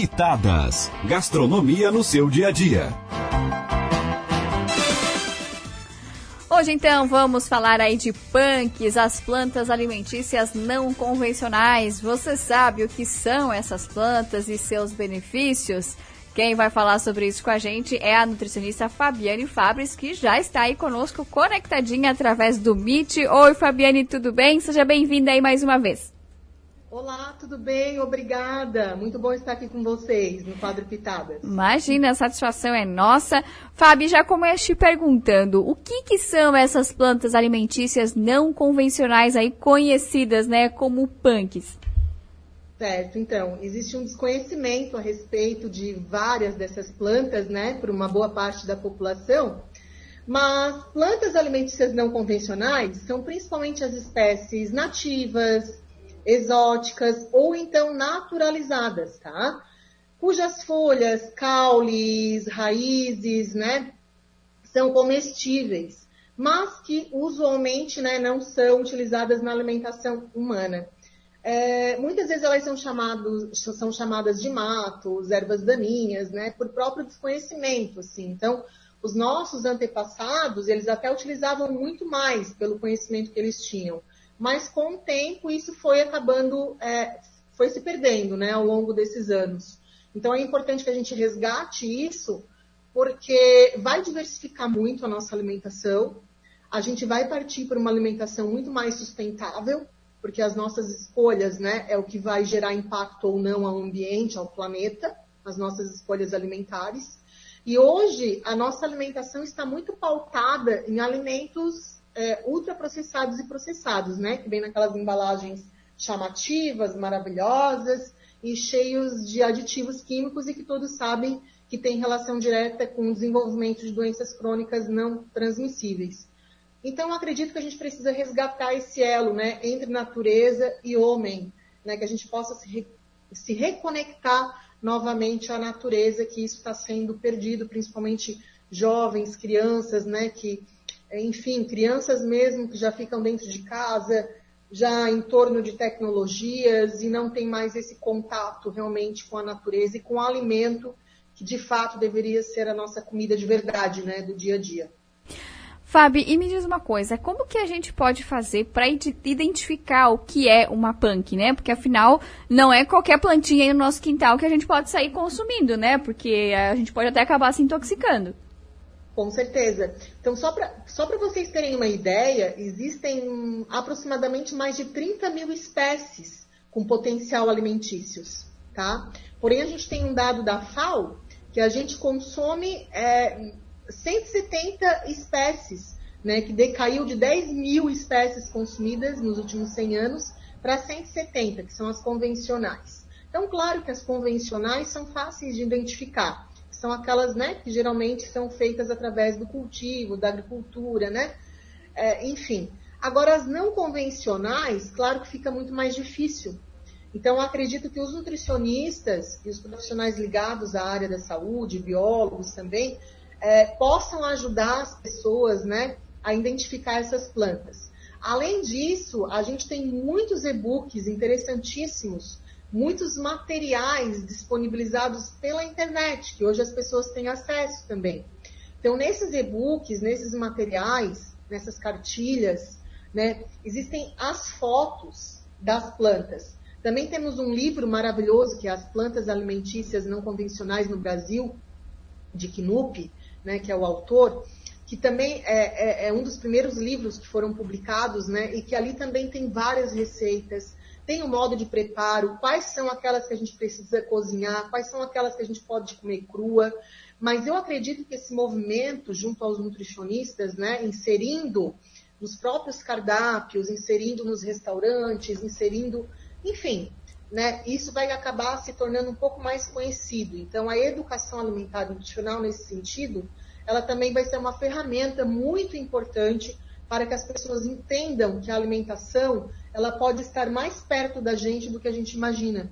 Pitadas. Gastronomia no seu dia a dia. Hoje então vamos falar aí de punks, as plantas alimentícias não convencionais. Você sabe o que são essas plantas e seus benefícios? Quem vai falar sobre isso com a gente é a nutricionista Fabiane Fabres, que já está aí conosco conectadinha através do Meet. Oi, Fabiane, tudo bem? Seja bem-vinda aí mais uma vez. Olá, tudo bem? Obrigada. Muito bom estar aqui com vocês no quadro Pitadas. Imagina, a satisfação é nossa. Fábio, já começo te perguntando, o que, que são essas plantas alimentícias não convencionais aí conhecidas, né, como punks? Certo, então, existe um desconhecimento a respeito de várias dessas plantas, né, por uma boa parte da população. Mas plantas alimentícias não convencionais são principalmente as espécies nativas, exóticas ou então naturalizadas, tá? Cujas folhas, caules, raízes, né, são comestíveis, mas que usualmente, né, não são utilizadas na alimentação humana. É, muitas vezes elas são, chamados, são chamadas de matos, ervas daninhas, né, por próprio desconhecimento, assim. Então, os nossos antepassados, eles até utilizavam muito mais pelo conhecimento que eles tinham mas com o tempo isso foi acabando, é, foi se perdendo né, ao longo desses anos. Então é importante que a gente resgate isso, porque vai diversificar muito a nossa alimentação, a gente vai partir para uma alimentação muito mais sustentável, porque as nossas escolhas né, é o que vai gerar impacto ou não ao ambiente, ao planeta, as nossas escolhas alimentares. E hoje a nossa alimentação está muito pautada em alimentos é, ultraprocessados e processados, né? Que vem naquelas embalagens chamativas, maravilhosas e cheios de aditivos químicos e que todos sabem que tem relação direta com o desenvolvimento de doenças crônicas não transmissíveis. Então, acredito que a gente precisa resgatar esse elo, né, entre natureza e homem, né, que a gente possa se, re se reconectar novamente à natureza, que isso está sendo perdido, principalmente jovens, crianças, né, que enfim, crianças mesmo que já ficam dentro de casa, já em torno de tecnologias e não tem mais esse contato realmente com a natureza e com o alimento que de fato deveria ser a nossa comida de verdade, né, do dia a dia. Fábio, e me diz uma coisa, como que a gente pode fazer para identificar o que é uma punk, né? Porque afinal, não é qualquer plantinha aí no nosso quintal que a gente pode sair consumindo, né? Porque a gente pode até acabar se intoxicando. Com certeza. Então, só para só vocês terem uma ideia, existem aproximadamente mais de 30 mil espécies com potencial alimentícios, tá? Porém, a gente tem um dado da FAO que a gente consome é, 170 espécies, né? Que decaiu de 10 mil espécies consumidas nos últimos 100 anos para 170, que são as convencionais. Então, claro que as convencionais são fáceis de identificar são aquelas né, que geralmente são feitas através do cultivo, da agricultura, né? É, enfim. Agora, as não convencionais, claro que fica muito mais difícil. Então, acredito que os nutricionistas e os profissionais ligados à área da saúde, biólogos também, é, possam ajudar as pessoas né, a identificar essas plantas. Além disso, a gente tem muitos e-books interessantíssimos muitos materiais disponibilizados pela internet, que hoje as pessoas têm acesso também. Então, nesses e-books, nesses materiais, nessas cartilhas, né, existem as fotos das plantas. Também temos um livro maravilhoso, que é As Plantas Alimentícias Não Convencionais no Brasil, de Knupp, né, que é o autor, que também é, é, é, um dos primeiros livros que foram publicados, né, e que ali também tem várias receitas, tem o um modo de preparo, quais são aquelas que a gente precisa cozinhar, quais são aquelas que a gente pode comer crua. Mas eu acredito que esse movimento, junto aos nutricionistas, né, inserindo nos próprios cardápios, inserindo nos restaurantes, inserindo, enfim, né, isso vai acabar se tornando um pouco mais conhecido. Então, a educação alimentar e nutricional, nesse sentido, ela também vai ser uma ferramenta muito importante para que as pessoas entendam que a alimentação ela pode estar mais perto da gente do que a gente imagina,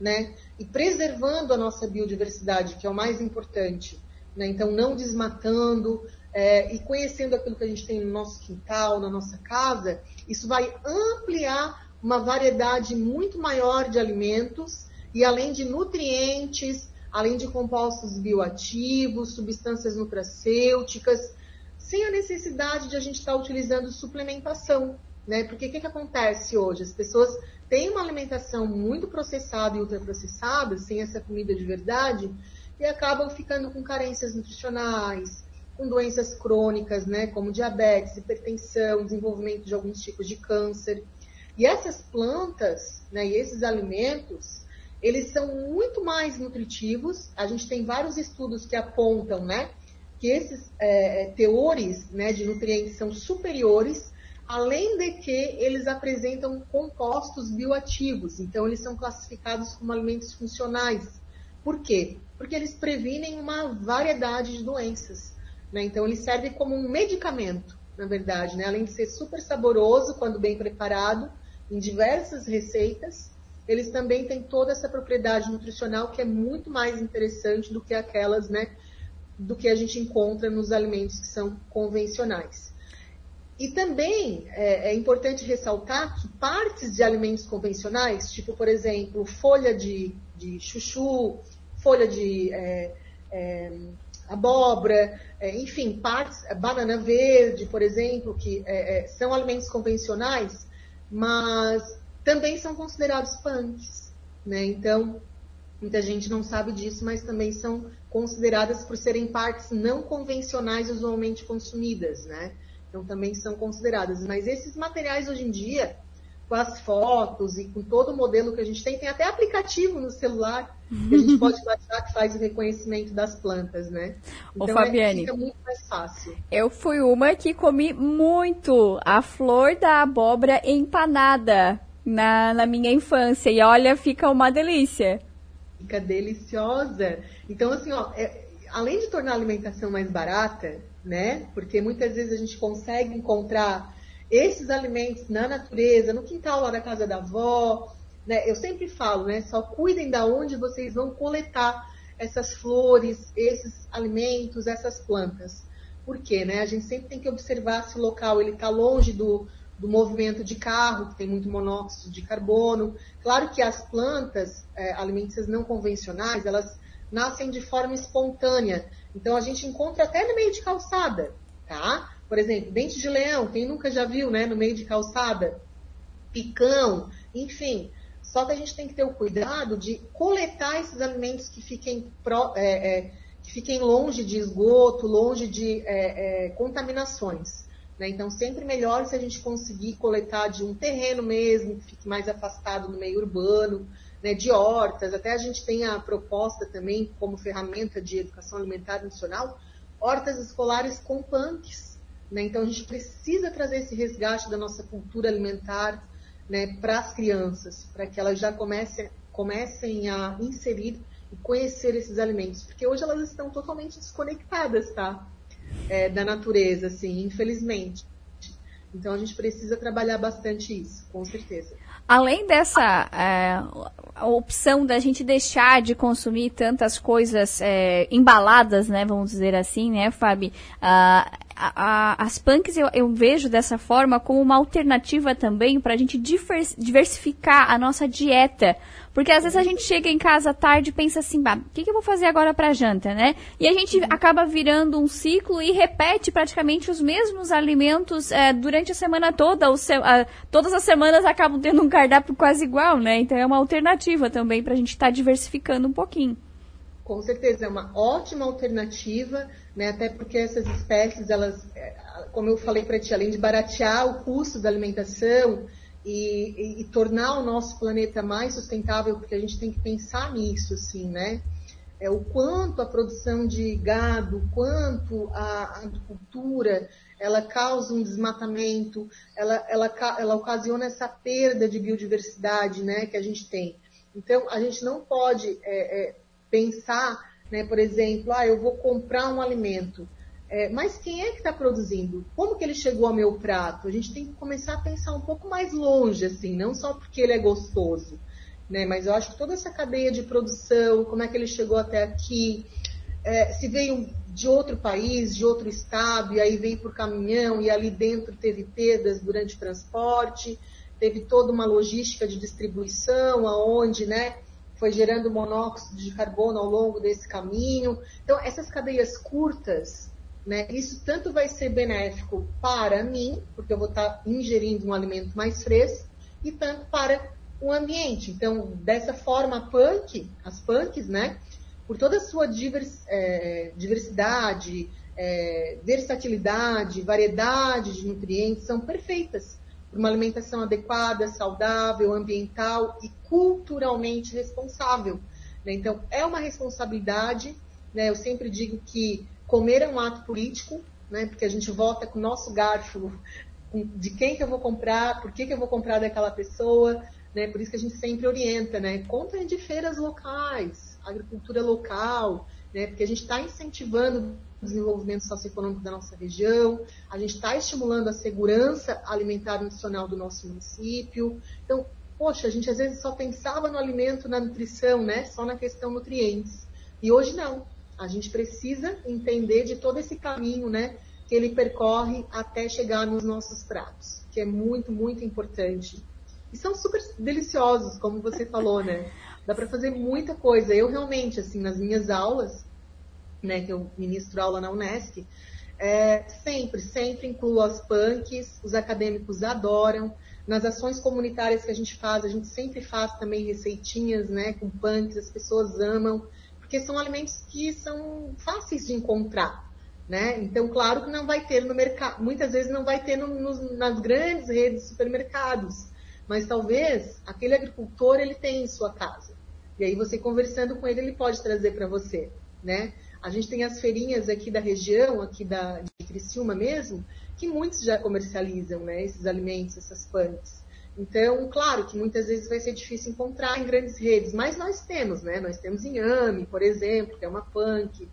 né? E preservando a nossa biodiversidade, que é o mais importante, né? Então, não desmatando é, e conhecendo aquilo que a gente tem no nosso quintal, na nossa casa, isso vai ampliar uma variedade muito maior de alimentos e além de nutrientes, além de compostos bioativos, substâncias nutracêuticas, sem a necessidade de a gente estar utilizando suplementação, né? Porque o que, que acontece hoje? As pessoas têm uma alimentação muito processada e ultraprocessada, sem essa comida de verdade, e acabam ficando com carências nutricionais, com doenças crônicas, né, como diabetes, hipertensão, desenvolvimento de alguns tipos de câncer. E essas plantas, né, e esses alimentos, eles são muito mais nutritivos. A gente tem vários estudos que apontam, né, que esses é, teores, né, de nutrientes são superiores, além de que eles apresentam compostos bioativos. Então, eles são classificados como alimentos funcionais. Por quê? Porque eles previnem uma variedade de doenças. Né? Então, ele serve como um medicamento, na verdade, né? além de ser super saboroso quando bem preparado, em diversas receitas, eles também têm toda essa propriedade nutricional que é muito mais interessante do que aquelas, né, do que a gente encontra nos alimentos que são convencionais. E também é, é, importante ressaltar que partes de alimentos convencionais, tipo, por exemplo, folha de, de chuchu, folha de é, é, abóbora, é, enfim, partes, banana verde, por exemplo, que é, é, são alimentos convencionais, mas também são considerados punks, né? Então, muita gente não sabe disso, mas também são consideradas por serem partes não convencionais usualmente consumidas, né? Então também são consideradas. Mas esses materiais hoje em dia, com as fotos e com todo o modelo que a gente tem, tem até aplicativo no celular que a gente pode baixar que faz o reconhecimento das plantas, né? Então Ô, Fabiane, é, fica muito mais fácil. Eu fui uma que comi muito a flor da abóbora empanada na, na minha infância. E olha, fica uma delícia. Fica deliciosa. Então, assim, ó, é, além de tornar a alimentação mais barata, né? Porque muitas vezes a gente consegue encontrar esses alimentos na natureza, no quintal lá da casa da avó, né? Eu sempre falo, né? Só cuidem da onde vocês vão coletar essas flores, esses alimentos, essas plantas. Por quê, né? A gente sempre tem que observar se o local ele está longe do, do movimento de carro, que tem muito monóxido de carbono. Claro que as plantas é, alimentícias não convencionais, elas nascem de forma espontânea. Então a gente encontra até no meio de calçada, tá? Por exemplo, dente de leão, quem nunca já viu, né, no meio de calçada? Picão, enfim. Só que a gente tem que ter o cuidado de coletar esses alimentos que fiquem, pro, é, é, que fiquem longe de esgoto, longe de é, é contaminações. Né? Então, sempre melhor se a gente conseguir coletar de um terreno mesmo, que fique mais afastado do meio urbano, né, de hortas. Até a gente tem a proposta também, como ferramenta de educação alimentar nacional, hortas escolares com punks. Né? Então, a gente precisa trazer esse resgate da nossa cultura alimentar né, para as crianças, para que elas já comecem, comecem a inserir e conhecer esses alimentos, porque hoje elas estão totalmente desconectadas, tá? É, da natureza, assim, infelizmente. Então a gente precisa trabalhar bastante isso, com certeza. Além dessa é, opção da gente deixar de consumir tantas coisas é, embaladas, né, vamos dizer assim, né, Fábio? Uh, a, as punks eu, eu, vejo dessa forma como uma alternativa também para a gente diversificar a nossa dieta. Porque às vezes a gente chega em casa tarde e pensa assim, bah, o que, que eu vou fazer agora para janta, né? E a gente acaba virando um ciclo e repete praticamente os mesmos alimentos é, durante a semana toda. Se, a, todas as semanas acabam tendo um cardápio quase igual, né? Então é uma alternativa também para a gente estar tá diversificando um pouquinho. Com certeza, é uma ótima alternativa né? Até porque essas espécies, elas, é, como eu falei para ti, além de baratear o custo da alimentação e, e, e, tornar o nosso planeta mais sustentável, porque a gente tem que pensar nisso, assim, né? É, o quanto a produção de gado, o quanto a agricultura, ela causa um desmatamento, ela, ela, ela ocasiona essa perda de biodiversidade, né, que a gente tem. Então, a gente não pode é, é, pensar né? Por exemplo, ah, eu vou comprar um alimento. É, mas quem é que está produzindo? Como que ele chegou ao meu prato? A gente tem que começar a pensar um pouco mais longe, assim, não só porque ele é gostoso, né? Mas eu acho que toda essa cadeia de produção, como é que ele chegou até aqui, é, se veio de outro país, de outro estado, e aí veio por caminhão, e ali dentro teve perdas durante o transporte, teve toda uma logística de distribuição, aonde, né? Foi gerando monóxido de carbono ao longo desse caminho. Então, essas cadeias curtas, né, isso tanto vai ser benéfico para mim, porque eu vou estar ingerindo um alimento mais fresco, e tanto para o ambiente. Então, dessa forma, a punk, as punks, né, por toda a sua divers, é, diversidade, é, versatilidade, variedade de nutrientes, são perfeitas uma alimentação adequada, saudável, ambiental e culturalmente responsável. Né? Então, é uma responsabilidade. Né? Eu sempre digo que comer é um ato político, né? porque a gente vota com o nosso garfo de quem que eu vou comprar, por que, que eu vou comprar daquela pessoa. Né? Por isso que a gente sempre orienta, né? Comprem de feiras locais, agricultura local, né? porque a gente está incentivando o desenvolvimento socioeconômico da nossa região, a gente está estimulando a segurança alimentar e nutricional do nosso município. Então, poxa, a gente às vezes só pensava no alimento, na nutrição, né? Só na questão nutrientes. E hoje não. A gente precisa entender de todo esse caminho, né? Que ele percorre até chegar nos nossos pratos, que é muito, muito importante. E são super deliciosos, como você falou, né? Dá para fazer muita coisa. Eu realmente, assim, nas minhas aulas, né, que eu ministro aula na Unesc, é, sempre, sempre incluo as punks, os acadêmicos adoram. Nas ações comunitárias que a gente faz, a gente sempre faz também receitinhas, né, com punks, as pessoas amam, porque são alimentos que são fáceis de encontrar, né? Então, claro que não vai ter no mercado, muitas vezes não vai ter no, no, nas grandes redes de supermercados, mas talvez aquele agricultor ele tem em sua casa. E aí você conversando com ele, ele pode trazer para você, né? A gente tem as feirinhas aqui da região, aqui da, de Criciúma mesmo, que muitos já comercializam né, esses alimentos, essas punks. Então, claro que muitas vezes vai ser difícil encontrar em grandes redes, mas nós temos, né? Nós temos inhame, por exemplo, que é uma punk.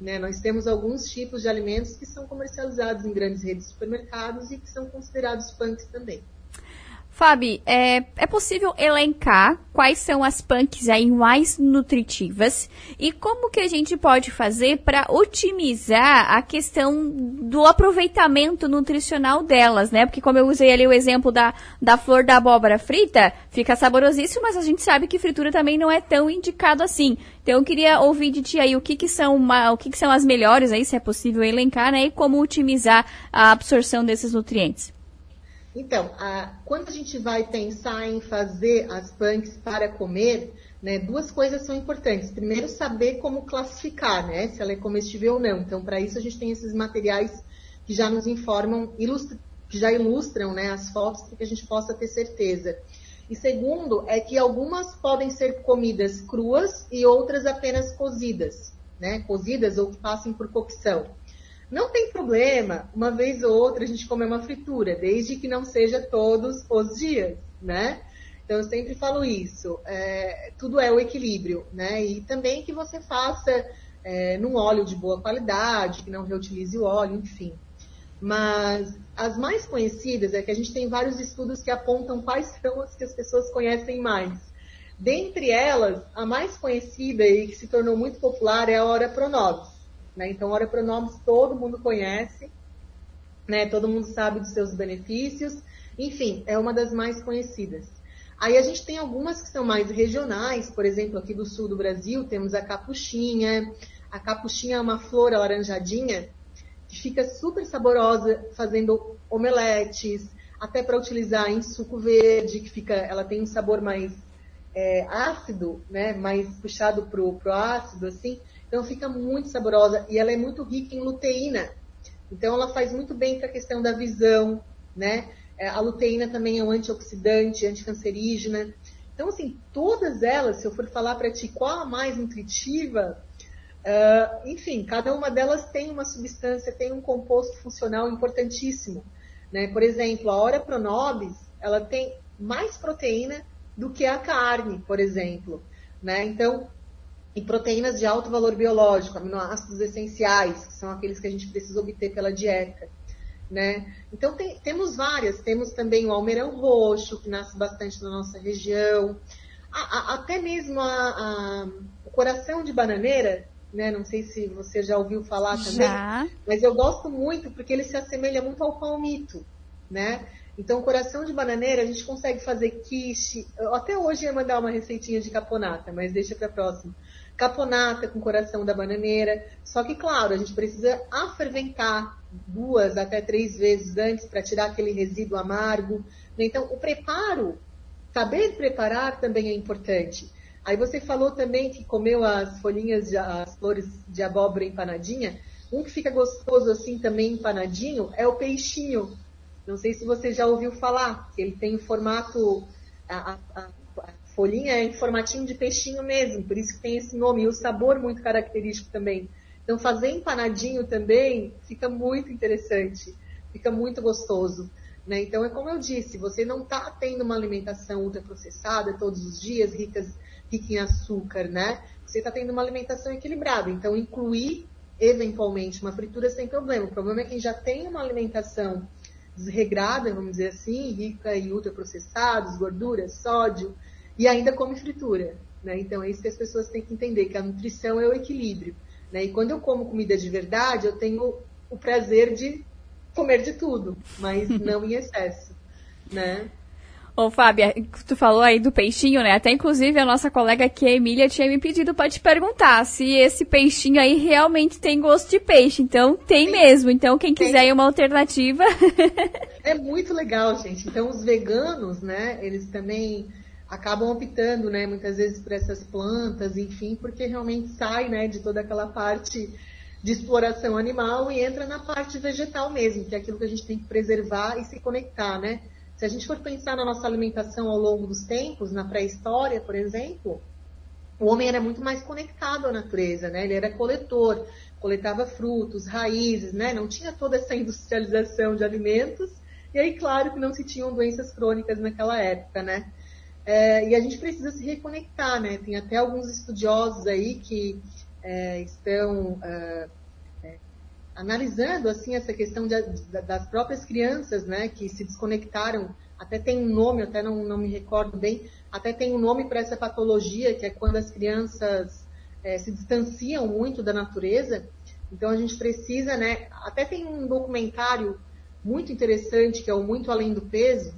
Né? Nós temos alguns tipos de alimentos que são comercializados em grandes redes de supermercados e que são considerados punks também. Fabi, é, é possível elencar quais são as punks aí mais nutritivas e como que a gente pode fazer para otimizar a questão do aproveitamento nutricional delas, né? Porque como eu usei ali o exemplo da, da flor da abóbora frita, fica saborosíssimo, mas a gente sabe que fritura também não é tão indicado assim. Então eu queria ouvir de ti aí o que que são, uma, o que que são as melhores aí, se é possível elencar, né? E como otimizar a absorção desses nutrientes. Então, a, quando a gente vai pensar em fazer as punks para comer, né, duas coisas são importantes. Primeiro, saber como classificar, né, se ela é comestível ou não. Então, para isso, a gente tem esses materiais que já nos informam, ilustra, que já ilustram né, as fotos para que a gente possa ter certeza. E segundo, é que algumas podem ser comidas cruas e outras apenas cozidas, né, cozidas ou que passem por cocção. Não tem problema, uma vez ou outra a gente comer uma fritura, desde que não seja todos os dias, né? Então eu sempre falo isso. É, tudo é o equilíbrio, né? E também que você faça é, num óleo de boa qualidade, que não reutilize o óleo, enfim. Mas as mais conhecidas é que a gente tem vários estudos que apontam quais são as que as pessoas conhecem mais. Dentre elas, a mais conhecida e que se tornou muito popular é a Ora Pronobis. Né? Então, ora pronomes todo mundo conhece, né? todo mundo sabe dos seus benefícios, enfim, é uma das mais conhecidas. Aí a gente tem algumas que são mais regionais, por exemplo, aqui do sul do Brasil temos a capuchinha. A capuchinha é uma flor alaranjadinha que fica super saborosa fazendo omeletes, até para utilizar em suco verde, que fica, ela tem um sabor mais é, ácido, né, mais puxado pro, pro ácido, assim. Então fica muito saborosa e ela é muito rica em luteína. Então ela faz muito bem para a questão da visão, né? É, a luteína também é um antioxidante, anticancerígena. Então, assim, todas elas, se eu for falar para ti qual a mais nutritiva, uh, enfim, cada uma delas tem uma substância, tem um composto funcional importantíssimo. Né? Por exemplo, a Ora Pronobis, ela tem mais proteína do que a carne, por exemplo. Né? Então, e proteínas de alto valor biológico, aminoácidos essenciais, que são aqueles que a gente precisa obter pela dieta. Né? Então tem, temos várias, temos também o almeirão roxo, que nasce bastante na nossa região, a, a, até mesmo a, o coração de bananeira, né? Não sei se você já ouviu falar também, já. mas eu gosto muito porque ele se assemelha muito ao palmito, né? Então, coração de bananeira, a gente consegue fazer quiche. Eu até hoje ia mandar uma receitinha de caponata, mas deixa para próxima. Caponata com coração da bananeira. Só que, claro, a gente precisa aferventar duas até três vezes antes para tirar aquele resíduo amargo. Então, o preparo, saber preparar também é importante. Aí você falou também que comeu as folhinhas, de, as flores de abóbora empanadinha. Um que fica gostoso assim também empanadinho é o peixinho. Não sei se você já ouviu falar, que ele tem o formato, a, a, folhinha é em formatinho de peixinho mesmo, por isso que tem esse nome, e o sabor muito característico também. Então fazer empanadinho também fica muito interessante, fica muito gostoso. Né? Então é como eu disse, você não está tendo uma alimentação ultraprocessada todos os dias, ricas, rica em açúcar, né? Você está tendo uma alimentação equilibrada. Então incluir eventualmente uma fritura sem problema. O problema é quem já tem uma alimentação desregrada, vamos dizer assim, rica em ultraprocessados, gorduras, sódio, e ainda come fritura. Né? Então é isso que as pessoas têm que entender, que a nutrição é o equilíbrio. Né? E quando eu como comida de verdade, eu tenho o prazer de comer de tudo, mas não em excesso. Né? Ô, Fábia, tu falou aí do peixinho, né? Até inclusive a nossa colega aqui, a Emília, tinha me pedido para te perguntar se esse peixinho aí realmente tem gosto de peixe. Então, tem Sim. mesmo. Então, quem quiser tem. uma alternativa. é muito legal, gente. Então, os veganos, né, eles também acabam optando, né, muitas vezes por essas plantas, enfim, porque realmente sai, né, de toda aquela parte de exploração animal e entra na parte vegetal mesmo, que é aquilo que a gente tem que preservar e se conectar, né? Se a gente for pensar na nossa alimentação ao longo dos tempos, na pré-história, por exemplo, o homem era muito mais conectado à natureza, né? Ele era coletor, coletava frutos, raízes, né? Não tinha toda essa industrialização de alimentos. E aí, claro que não se tinham doenças crônicas naquela época, né? É, e a gente precisa se reconectar, né? Tem até alguns estudiosos aí que é, estão é, analisando assim essa questão de, de, das próprias crianças, né, que se desconectaram, até tem um nome, até não, não me recordo bem, até tem um nome para essa patologia, que é quando as crianças é, se distanciam muito da natureza. Então a gente precisa, né, até tem um documentário muito interessante que é o Muito Além do Peso,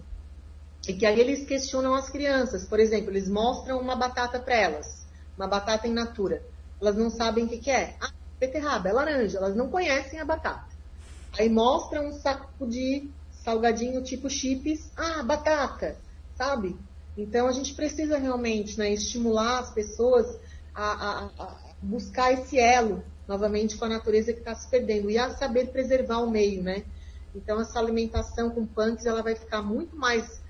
e que aí eles questionam as crianças. Por exemplo, eles mostram uma batata para elas, uma batata in natura. Elas não sabem o que, que é. Ah, beterraba, é laranja, elas não conhecem a batata. Aí mostra um saco de salgadinho tipo chips, ah, batata, sabe? Então a gente precisa realmente né, estimular as pessoas a, a, a, buscar esse elo novamente com a natureza que está se perdendo e a saber preservar o meio, né? Então essa alimentação com punks ela vai ficar muito mais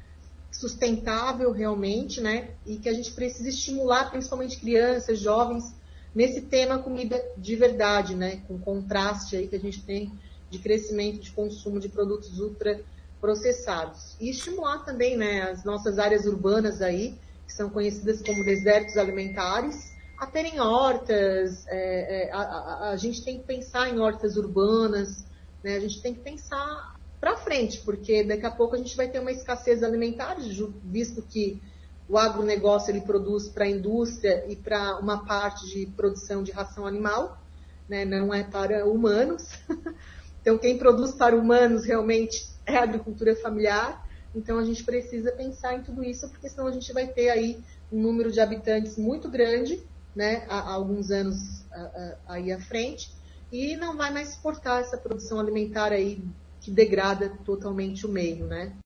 sustentável realmente, né? E que a gente precisa estimular principalmente crianças, jovens nesse tema comida de verdade, né? Com contraste aí que a gente tem de crescimento de consumo de produtos ultra processados. E estimular também, né, as nossas áreas urbanas aí, que são conhecidas como desertos alimentares, a terem hortas, é, é, a, a, a, gente tem que pensar em hortas urbanas, né, a gente tem que pensar para frente, porque daqui a pouco a gente vai ter uma escassez alimentar, visto que o agronegócio ele produz para a indústria e para uma parte de produção de ração animal, né, não é para humanos. Então, quem produz para humanos realmente é a agricultura familiar. Então, a gente precisa pensar em tudo isso, porque senão a gente vai ter aí um número de habitantes muito grande, né, há, alguns anos aí à frente, e não vai mais suportar essa produção alimentar aí que degrada totalmente o meio, né?